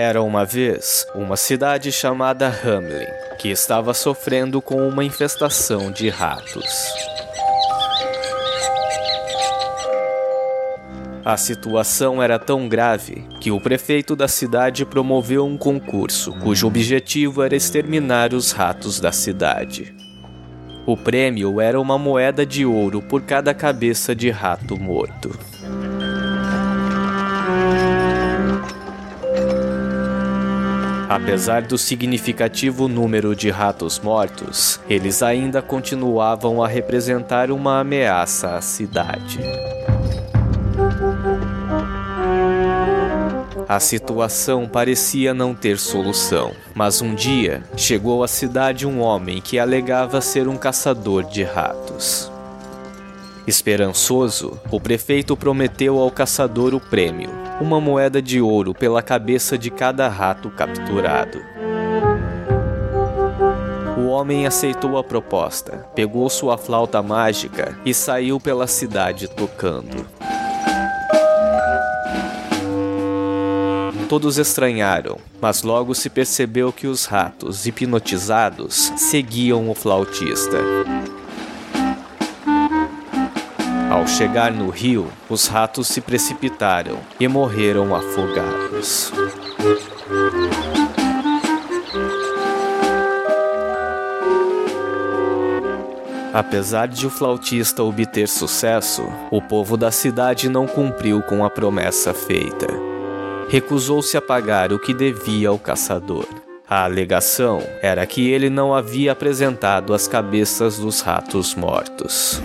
Era uma vez uma cidade chamada Hamlin, que estava sofrendo com uma infestação de ratos. A situação era tão grave que o prefeito da cidade promoveu um concurso cujo objetivo era exterminar os ratos da cidade. O prêmio era uma moeda de ouro por cada cabeça de rato morto. Apesar do significativo número de ratos mortos, eles ainda continuavam a representar uma ameaça à cidade. A situação parecia não ter solução, mas um dia chegou à cidade um homem que alegava ser um caçador de ratos. Esperançoso, o prefeito prometeu ao caçador o prêmio, uma moeda de ouro pela cabeça de cada rato capturado. O homem aceitou a proposta, pegou sua flauta mágica e saiu pela cidade tocando. Todos estranharam, mas logo se percebeu que os ratos, hipnotizados, seguiam o flautista. Ao chegar no rio, os ratos se precipitaram e morreram afogados. Apesar de o flautista obter sucesso, o povo da cidade não cumpriu com a promessa feita. Recusou-se a pagar o que devia ao caçador. A alegação era que ele não havia apresentado as cabeças dos ratos mortos.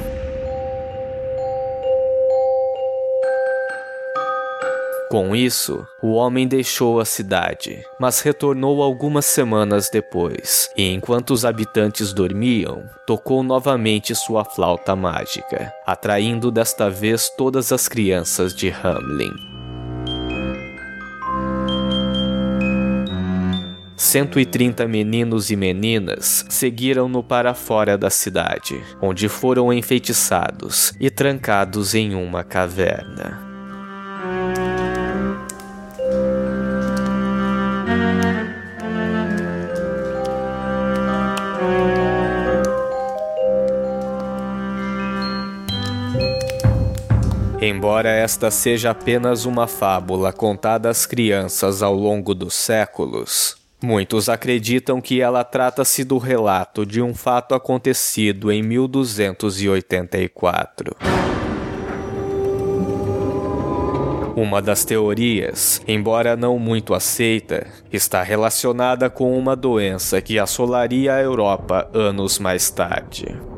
Com isso, o homem deixou a cidade, mas retornou algumas semanas depois, e enquanto os habitantes dormiam, tocou novamente sua flauta mágica, atraindo desta vez todas as crianças de Hamlin. 130 meninos e meninas seguiram-no para fora da cidade, onde foram enfeitiçados e trancados em uma caverna. Embora esta seja apenas uma fábula contada às crianças ao longo dos séculos, muitos acreditam que ela trata-se do relato de um fato acontecido em 1284. Uma das teorias, embora não muito aceita, está relacionada com uma doença que assolaria a Europa anos mais tarde.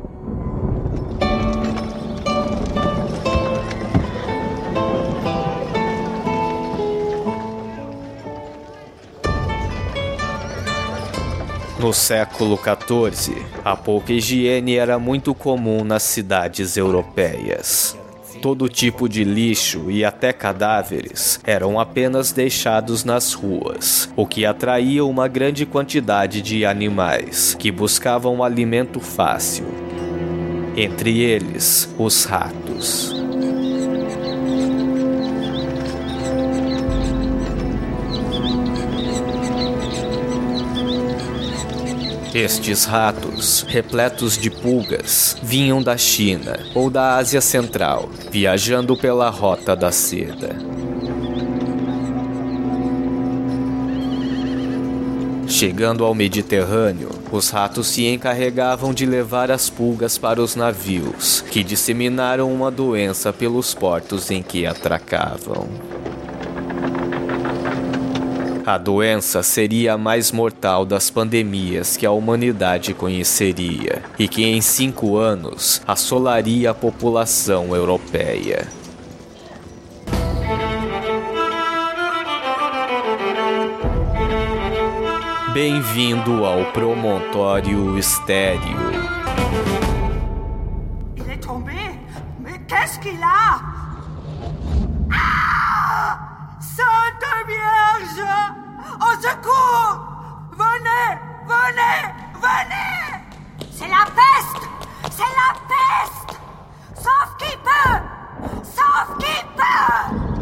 No século XIV, a pouca higiene era muito comum nas cidades europeias. Todo tipo de lixo e até cadáveres eram apenas deixados nas ruas, o que atraía uma grande quantidade de animais que buscavam alimento fácil. Entre eles, os ratos. Estes ratos, repletos de pulgas, vinham da China ou da Ásia Central, viajando pela Rota da Seda. Chegando ao Mediterrâneo, os ratos se encarregavam de levar as pulgas para os navios, que disseminaram uma doença pelos portos em que atracavam. A doença seria a mais mortal das pandemias que a humanidade conheceria e que em cinco anos assolaria a população europeia. Bem-vindo ao Promontório Estéreo. Il est tombé Mais qu'est-ce qu'il a Vierge Au secours. Venez Venez Venez. C'est la peste C'est la peste. Sauf qui peut Sauf qui peut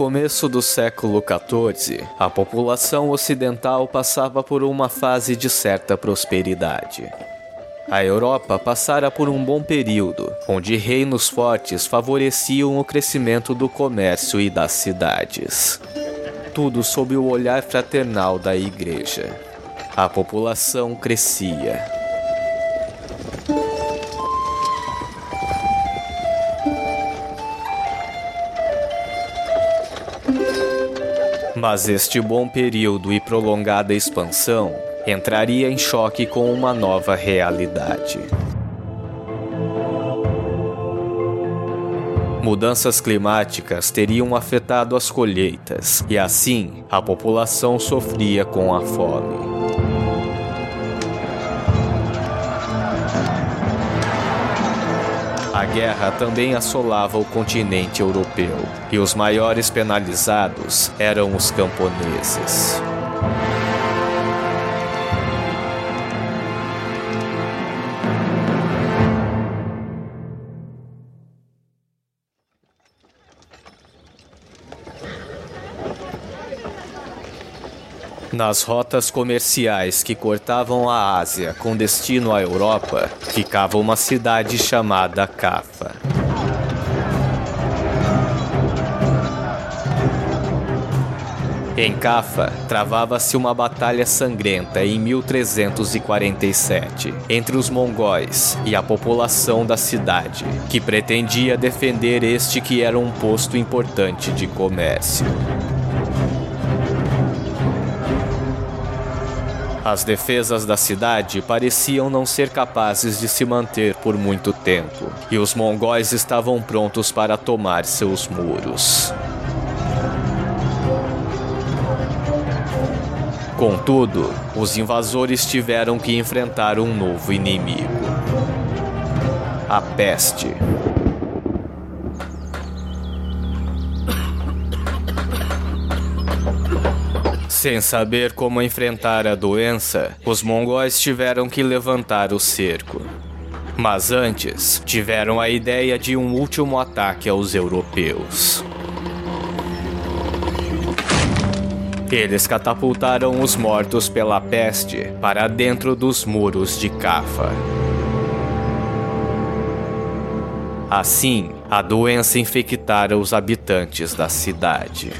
começo do século XIV, a população ocidental passava por uma fase de certa prosperidade. A Europa passara por um bom período, onde reinos fortes favoreciam o crescimento do comércio e das cidades. Tudo sob o olhar fraternal da Igreja. A população crescia. Mas este bom período e prolongada expansão entraria em choque com uma nova realidade. Mudanças climáticas teriam afetado as colheitas e assim a população sofria com a fome. A guerra também assolava o continente europeu, e os maiores penalizados eram os camponeses. Nas rotas comerciais que cortavam a Ásia com destino à Europa, ficava uma cidade chamada Cafa. Em Cafa, travava-se uma batalha sangrenta em 1347 entre os mongóis e a população da cidade, que pretendia defender este que era um posto importante de comércio. As defesas da cidade pareciam não ser capazes de se manter por muito tempo, e os mongóis estavam prontos para tomar seus muros. Contudo, os invasores tiveram que enfrentar um novo inimigo: a peste. Sem saber como enfrentar a doença, os mongóis tiveram que levantar o cerco. Mas antes, tiveram a ideia de um último ataque aos europeus. Eles catapultaram os mortos pela peste para dentro dos muros de Cafa. Assim, a doença infectara os habitantes da cidade.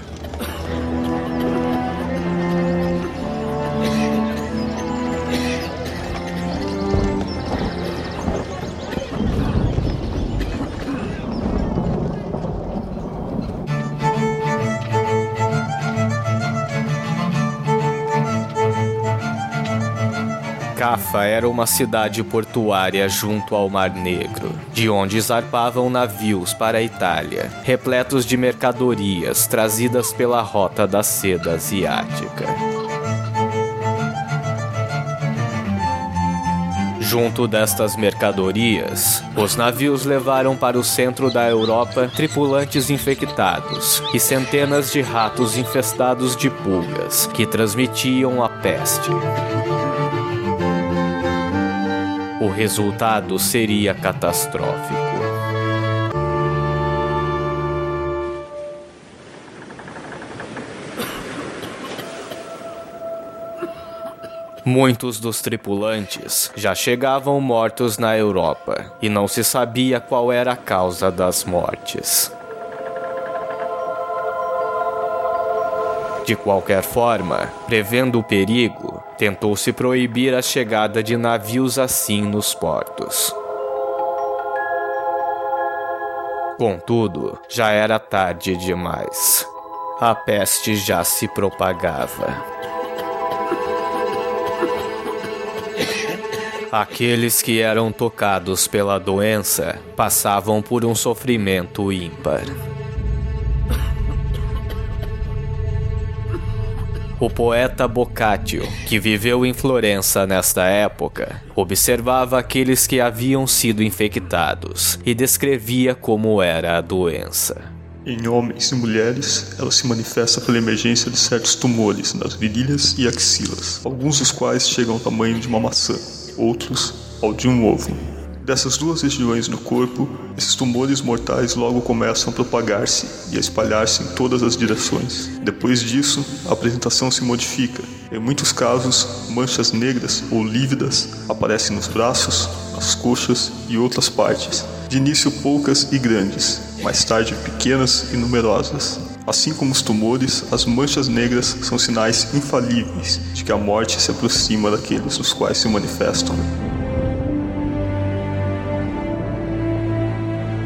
Cafa era uma cidade portuária junto ao Mar Negro, de onde zarpavam navios para a Itália, repletos de mercadorias trazidas pela rota da seda asiática. Junto destas mercadorias, os navios levaram para o centro da Europa tripulantes infectados e centenas de ratos infestados de pulgas que transmitiam a peste o resultado seria catastrófico. Muitos dos tripulantes já chegavam mortos na Europa e não se sabia qual era a causa das mortes. De qualquer forma, prevendo o perigo, tentou-se proibir a chegada de navios assim nos portos. Contudo, já era tarde demais. A peste já se propagava. Aqueles que eram tocados pela doença passavam por um sofrimento ímpar. O poeta Boccaccio, que viveu em Florença nesta época, observava aqueles que haviam sido infectados e descrevia como era a doença. Em homens e mulheres, ela se manifesta pela emergência de certos tumores nas virilhas e axilas, alguns dos quais chegam ao tamanho de uma maçã, outros ao de um ovo. Dessas duas regiões no corpo, esses tumores mortais logo começam a propagar-se e a espalhar-se em todas as direções. Depois disso, a apresentação se modifica. Em muitos casos, manchas negras ou lívidas aparecem nos braços, nas coxas e outras partes. De início poucas e grandes, mais tarde pequenas e numerosas. Assim como os tumores, as manchas negras são sinais infalíveis de que a morte se aproxima daqueles nos quais se manifestam.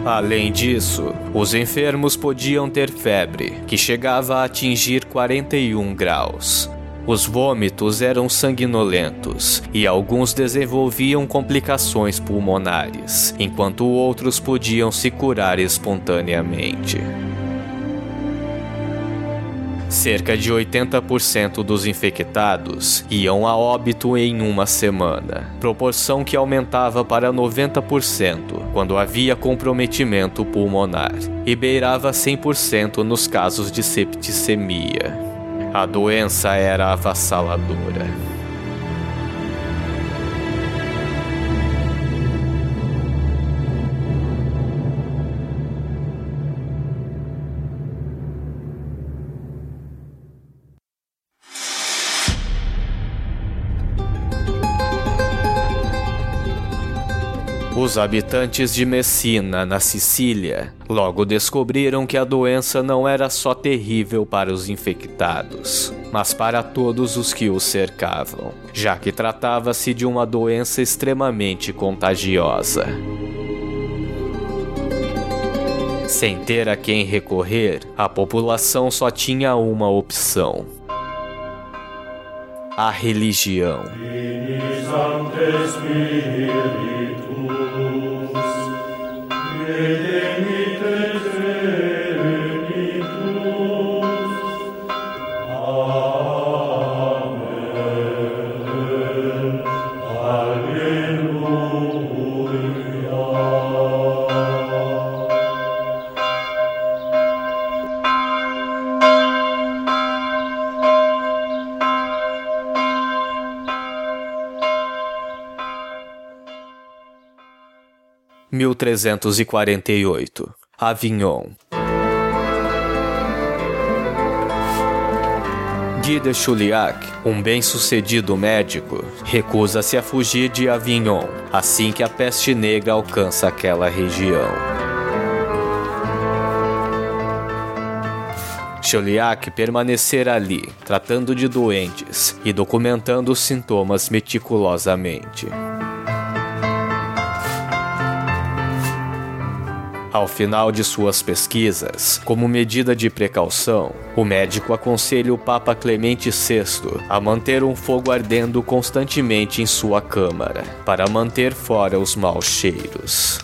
Além disso, os enfermos podiam ter febre, que chegava a atingir 41 graus. Os vômitos eram sanguinolentos e alguns desenvolviam complicações pulmonares, enquanto outros podiam se curar espontaneamente. Cerca de 80% dos infectados iam a óbito em uma semana, proporção que aumentava para 90% quando havia comprometimento pulmonar e beirava 100% nos casos de septicemia. A doença era avassaladora. 'Os habitantes de Messina, na Sicília, logo descobriram que a doença não era só terrível para os infectados, mas para todos os que os cercavam, já que tratava-se de uma doença extremamente contagiosa. Sem ter a quem recorrer, a população só tinha uma opção: a religião. Mil trezentos e quarenta e oito Avignon Guy de Chauliac, um bem-sucedido médico, recusa-se a fugir de Avignon assim que a peste negra alcança aquela região. Chauliac permanecer ali, tratando de doentes e documentando os sintomas meticulosamente. Ao final de suas pesquisas, como medida de precaução, o médico aconselha o Papa Clemente VI a manter um fogo ardendo constantemente em sua câmara, para manter fora os maus cheiros.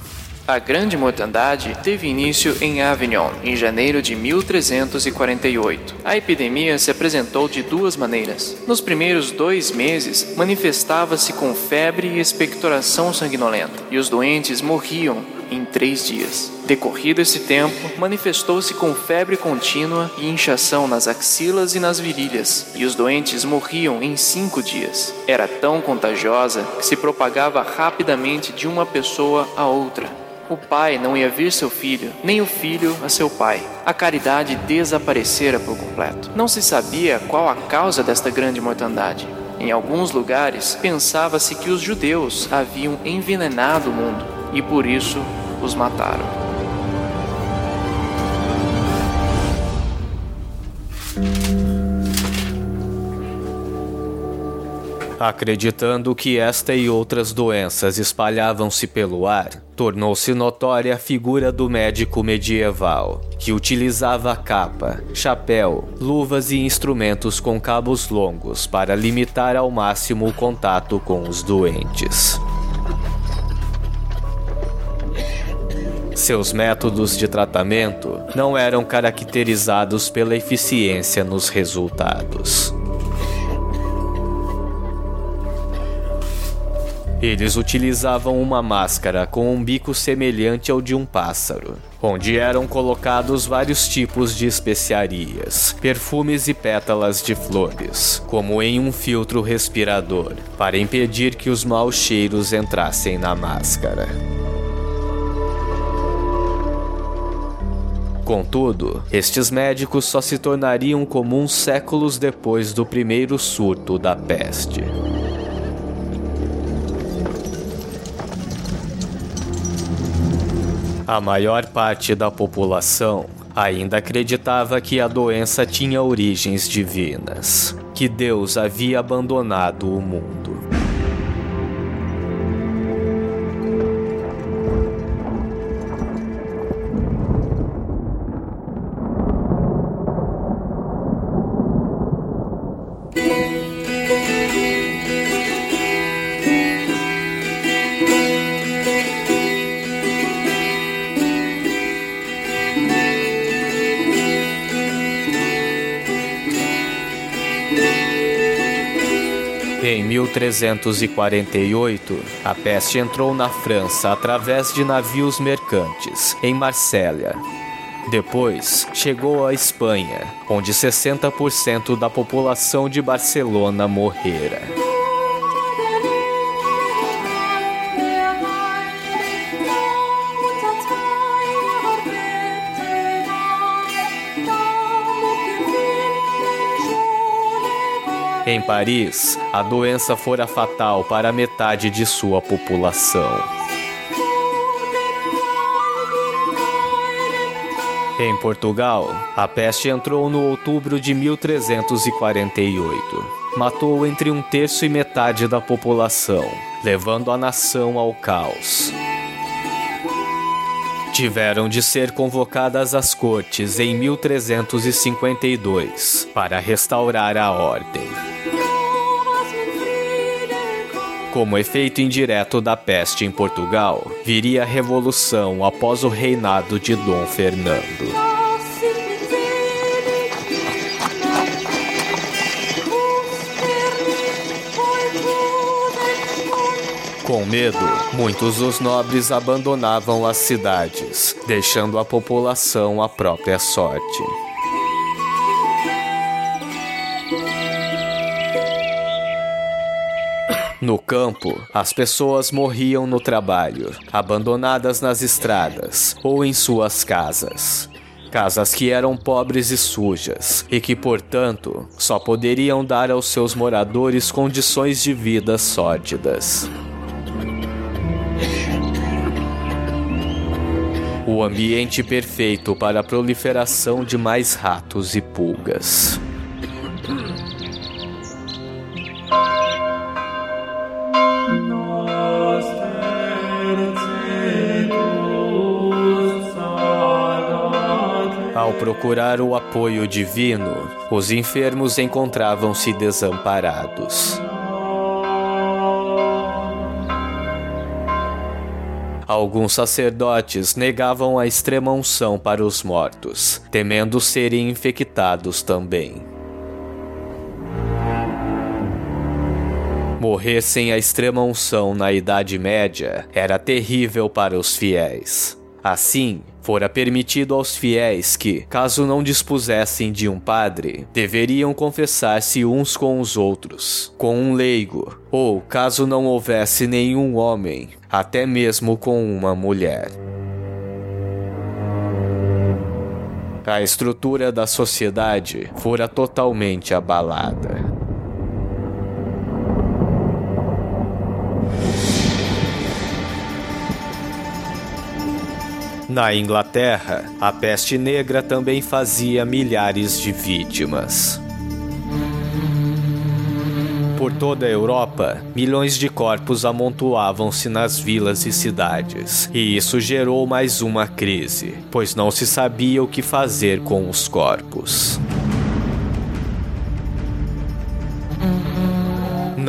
A grande mortandade teve início em Avignon, em janeiro de 1348. A epidemia se apresentou de duas maneiras. Nos primeiros dois meses, manifestava-se com febre e expectoração sanguinolenta, e os doentes morriam em três dias. Decorrido esse tempo, manifestou-se com febre contínua e inchação nas axilas e nas virilhas, e os doentes morriam em cinco dias. Era tão contagiosa que se propagava rapidamente de uma pessoa a outra. O pai não ia ver seu filho, nem o filho a seu pai. A caridade desaparecera por completo. Não se sabia qual a causa desta grande mortandade. Em alguns lugares, pensava-se que os judeus haviam envenenado o mundo e por isso os mataram. Acreditando que esta e outras doenças espalhavam-se pelo ar, tornou-se notória a figura do médico medieval, que utilizava capa, chapéu, luvas e instrumentos com cabos longos para limitar ao máximo o contato com os doentes. Seus métodos de tratamento não eram caracterizados pela eficiência nos resultados. Eles utilizavam uma máscara com um bico semelhante ao de um pássaro, onde eram colocados vários tipos de especiarias, perfumes e pétalas de flores, como em um filtro respirador, para impedir que os maus cheiros entrassem na máscara. Contudo, estes médicos só se tornariam comuns séculos depois do primeiro surto da peste. A maior parte da população ainda acreditava que a doença tinha origens divinas, que Deus havia abandonado o mundo. 1348, a peste entrou na França através de navios mercantes, em Marsella. Depois, chegou à Espanha, onde 60% da população de Barcelona morrera. Em Paris, a doença fora fatal para metade de sua população. Em Portugal, a peste entrou no outubro de 1348. Matou entre um terço e metade da população, levando a nação ao caos. Tiveram de ser convocadas as cortes em 1352 para restaurar a ordem. Como efeito indireto da peste em Portugal, viria a revolução após o reinado de Dom Fernando. Com medo, muitos dos nobres abandonavam as cidades, deixando a população à própria sorte. No campo, as pessoas morriam no trabalho, abandonadas nas estradas ou em suas casas. Casas que eram pobres e sujas e que, portanto, só poderiam dar aos seus moradores condições de vida sórdidas. O ambiente perfeito para a proliferação de mais ratos e pulgas. Ao procurar o apoio divino, os enfermos encontravam-se desamparados. Alguns sacerdotes negavam a extrema unção para os mortos, temendo serem infectados também. Morrer sem a extrema unção na Idade Média era terrível para os fiéis. Assim, fora permitido aos fiéis que, caso não dispusessem de um padre, deveriam confessar-se uns com os outros, com um leigo, ou, caso não houvesse nenhum homem, até mesmo com uma mulher. A estrutura da sociedade fora totalmente abalada. Na Inglaterra, a peste negra também fazia milhares de vítimas. Por toda a Europa, milhões de corpos amontoavam-se nas vilas e cidades, e isso gerou mais uma crise, pois não se sabia o que fazer com os corpos.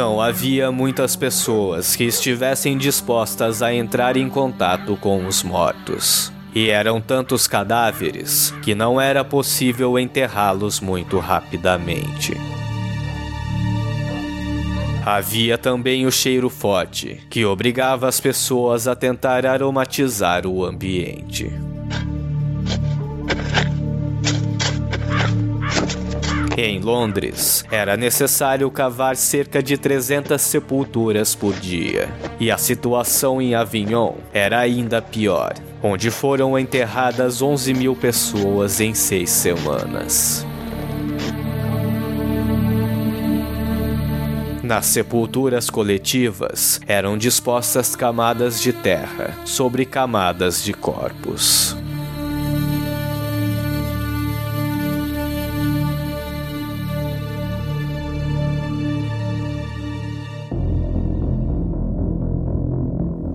Não havia muitas pessoas que estivessem dispostas a entrar em contato com os mortos. E eram tantos cadáveres que não era possível enterrá-los muito rapidamente. Havia também o cheiro forte, que obrigava as pessoas a tentar aromatizar o ambiente. Em Londres, era necessário cavar cerca de 300 sepulturas por dia. E a situação em Avignon era ainda pior, onde foram enterradas 11 mil pessoas em seis semanas. Nas sepulturas coletivas eram dispostas camadas de terra sobre camadas de corpos.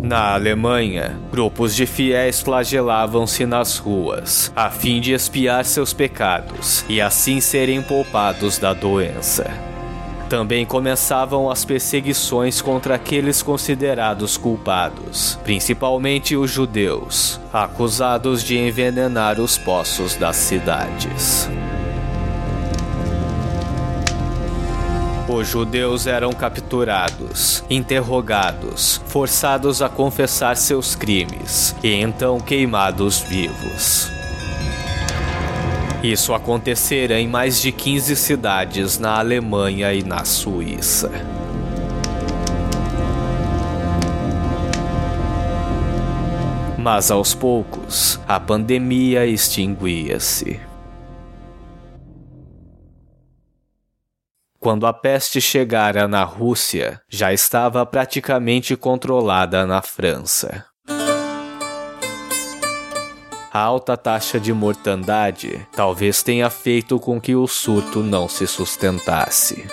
Na Alemanha, grupos de fiéis flagelavam-se nas ruas, a fim de expiar seus pecados e assim serem poupados da doença. Também começavam as perseguições contra aqueles considerados culpados, principalmente os judeus, acusados de envenenar os poços das cidades. Os judeus eram capturados, interrogados, forçados a confessar seus crimes e então queimados vivos. Isso acontecera em mais de 15 cidades na Alemanha e na Suíça. Mas aos poucos, a pandemia extinguia-se. Quando a peste chegara na Rússia, já estava praticamente controlada na França. A alta taxa de mortandade talvez tenha feito com que o surto não se sustentasse.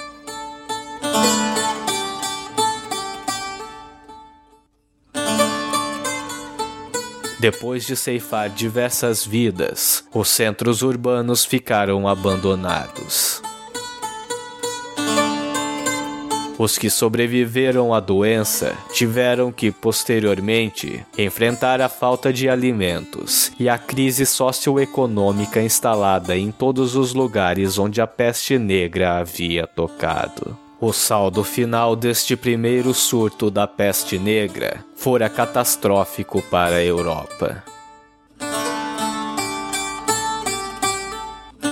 Depois de ceifar diversas vidas, os centros urbanos ficaram abandonados. Os que sobreviveram à doença tiveram que, posteriormente, enfrentar a falta de alimentos e a crise socioeconômica instalada em todos os lugares onde a peste negra havia tocado. O saldo final deste primeiro surto da peste negra fora catastrófico para a Europa.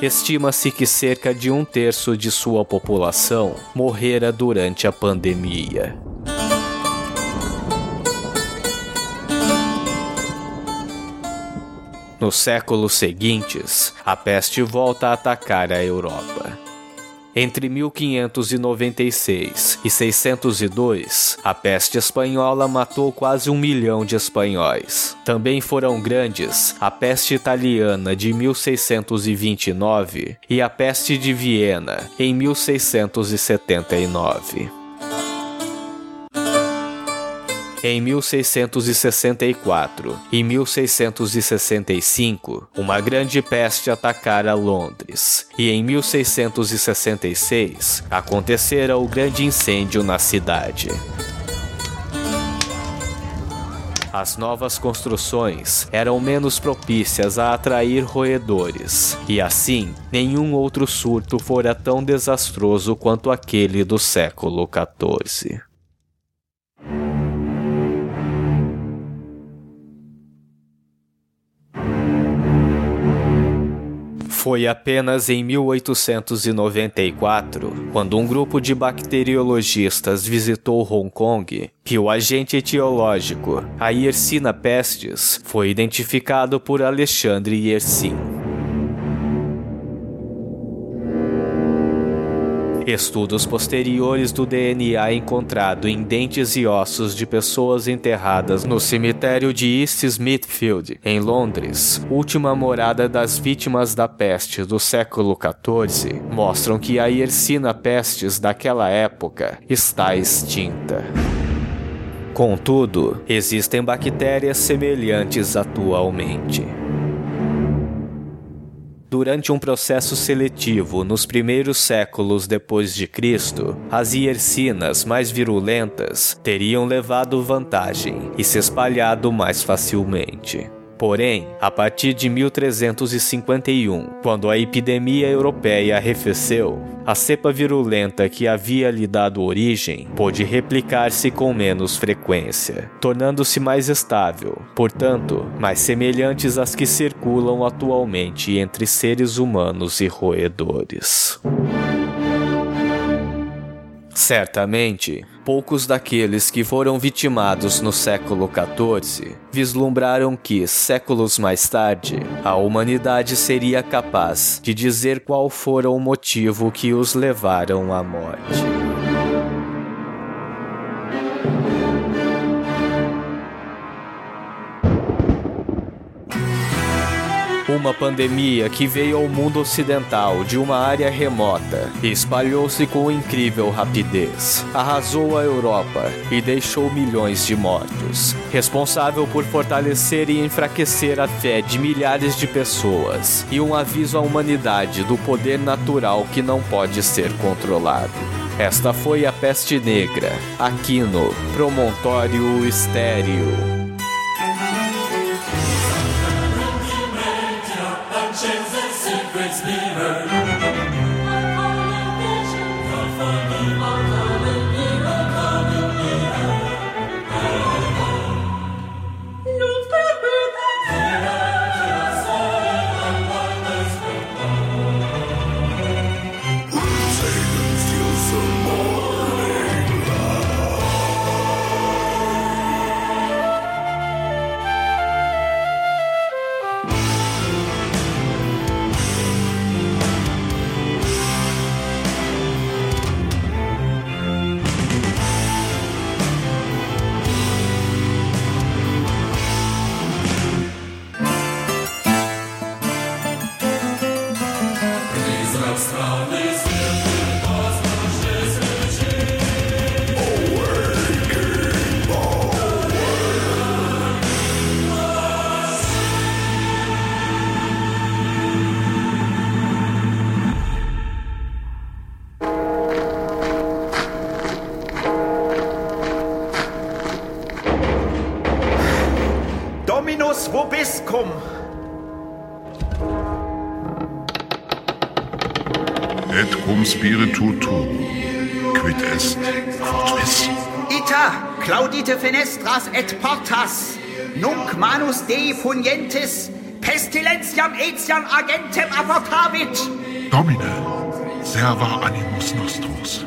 Estima-se que cerca de um terço de sua população morrera durante a pandemia. Nos séculos seguintes, a peste volta a atacar a Europa. Entre 1596 e 602, a peste espanhola matou quase um milhão de espanhóis. Também foram grandes a peste italiana de 1629 e a peste de Viena em 1679. Em 1664 e 1665, uma grande peste atacara Londres, e em 1666 acontecera o grande incêndio na cidade. As novas construções eram menos propícias a atrair roedores, e assim, nenhum outro surto fora tão desastroso quanto aquele do século XIV. Foi apenas em 1894, quando um grupo de bacteriologistas visitou Hong Kong, que o agente etiológico, a Yersinia pestis, foi identificado por Alexandre Yersin. Estudos posteriores do DNA encontrado em dentes e ossos de pessoas enterradas no cemitério de East Smithfield, em Londres, última morada das vítimas da peste do século XIV, mostram que a Yersinia pestis daquela época está extinta. Contudo, existem bactérias semelhantes atualmente. Durante um processo seletivo nos primeiros séculos depois de Cristo, as hiercinas mais virulentas teriam levado vantagem e se espalhado mais facilmente. Porém, a partir de 1351, quando a epidemia europeia arrefeceu, a cepa virulenta que havia lhe dado origem pôde replicar-se com menos frequência, tornando-se mais estável, portanto, mais semelhantes às que circulam atualmente entre seres humanos e roedores. Certamente, poucos daqueles que foram vitimados no século XIV vislumbraram que, séculos mais tarde, a humanidade seria capaz de dizer qual fora o motivo que os levaram à morte. Uma pandemia que veio ao mundo ocidental de uma área remota e espalhou-se com incrível rapidez. Arrasou a Europa e deixou milhões de mortos. Responsável por fortalecer e enfraquecer a fé de milhares de pessoas e um aviso à humanidade do poder natural que não pode ser controlado. Esta foi a peste negra, aqui no Promontório Estéreo. It's fenestras et portas. Nunc manus Dei punientis, pestilentiam etiam agentem apportavit. Domine, serva animus nostros.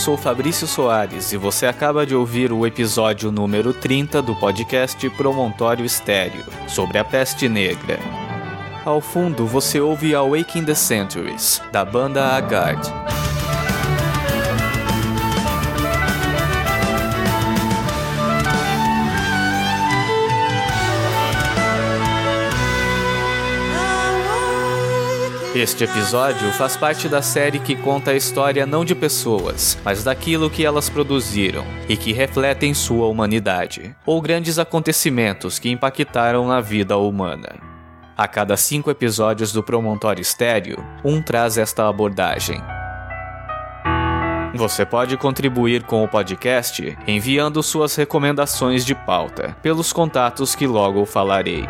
Sou Fabrício Soares e você acaba de ouvir o episódio número 30 do podcast Promontório Estéreo, sobre a peste negra. Ao fundo você ouve Awaking the Centuries, da banda Agard. Este episódio faz parte da série que conta a história não de pessoas, mas daquilo que elas produziram e que refletem sua humanidade, ou grandes acontecimentos que impactaram na vida humana. A cada cinco episódios do Promontório Estéreo, um traz esta abordagem. Você pode contribuir com o podcast enviando suas recomendações de pauta pelos contatos que logo falarei.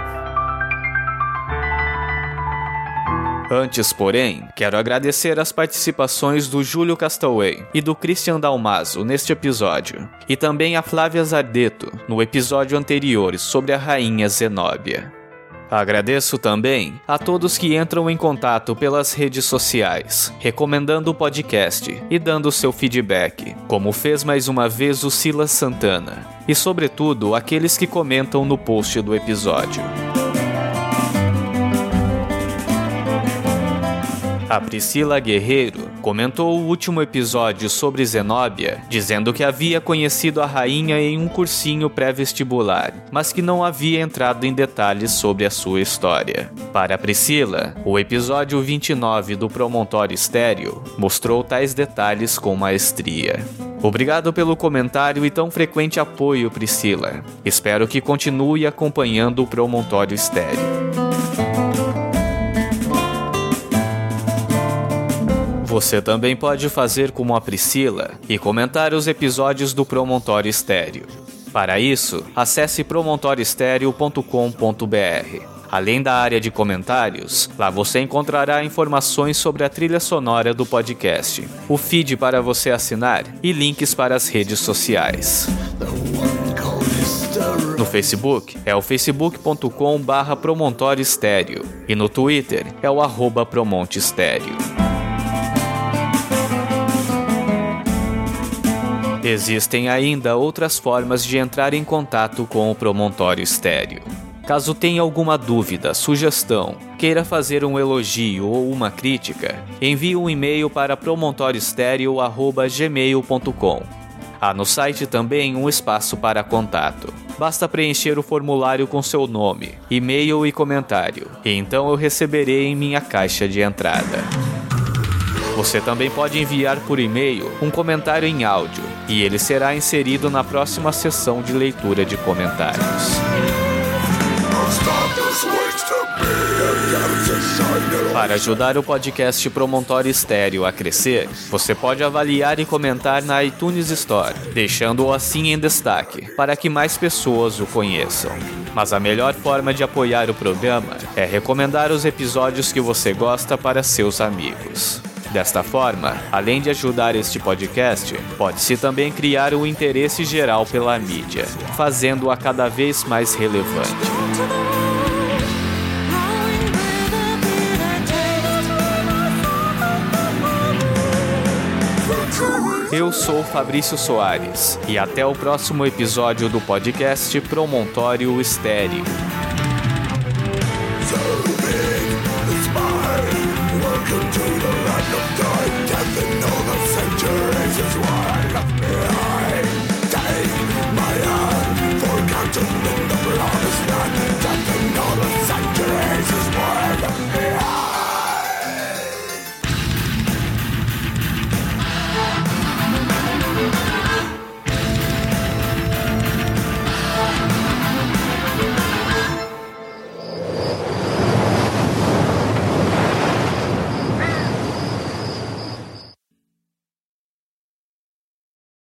Antes, porém, quero agradecer as participações do Júlio Castaway e do Christian Dalmaso neste episódio, e também a Flávia Zardeto no episódio anterior sobre a rainha Zenóbia. Agradeço também a todos que entram em contato pelas redes sociais, recomendando o podcast e dando seu feedback, como fez mais uma vez o Silas Santana, e sobretudo aqueles que comentam no post do episódio. A Priscila Guerreiro comentou o último episódio sobre Zenóbia, dizendo que havia conhecido a rainha em um cursinho pré-vestibular, mas que não havia entrado em detalhes sobre a sua história. Para Priscila, o episódio 29 do Promontório Estéreo mostrou tais detalhes com maestria. Obrigado pelo comentário e tão frequente apoio, Priscila. Espero que continue acompanhando o Promontório Estéreo. Você também pode fazer como a Priscila e comentar os episódios do Promontório Estéreo. Para isso, acesse promontorioestereo.com.br. Além da área de comentários, lá você encontrará informações sobre a trilha sonora do podcast, o feed para você assinar e links para as redes sociais. No Facebook é o facebook.com barra Promontório Estéreo e no Twitter é o arroba Promonte Estéreo. Existem ainda outras formas de entrar em contato com o Promontório Estéreo. Caso tenha alguma dúvida, sugestão, queira fazer um elogio ou uma crítica, envie um e-mail para promontorioestereo.gmail.com. Há no site também um espaço para contato. Basta preencher o formulário com seu nome, e-mail e comentário, e então eu receberei em minha caixa de entrada. Você também pode enviar por e-mail um comentário em áudio e ele será inserido na próxima sessão de leitura de comentários. Para ajudar o podcast Promontório Estéreo a crescer, você pode avaliar e comentar na iTunes Store, deixando-o assim em destaque, para que mais pessoas o conheçam. Mas a melhor forma de apoiar o programa é recomendar os episódios que você gosta para seus amigos. Desta forma, além de ajudar este podcast, pode-se também criar um interesse geral pela mídia, fazendo-a cada vez mais relevante. Eu sou Fabrício Soares e até o próximo episódio do podcast Promontório Estéreo.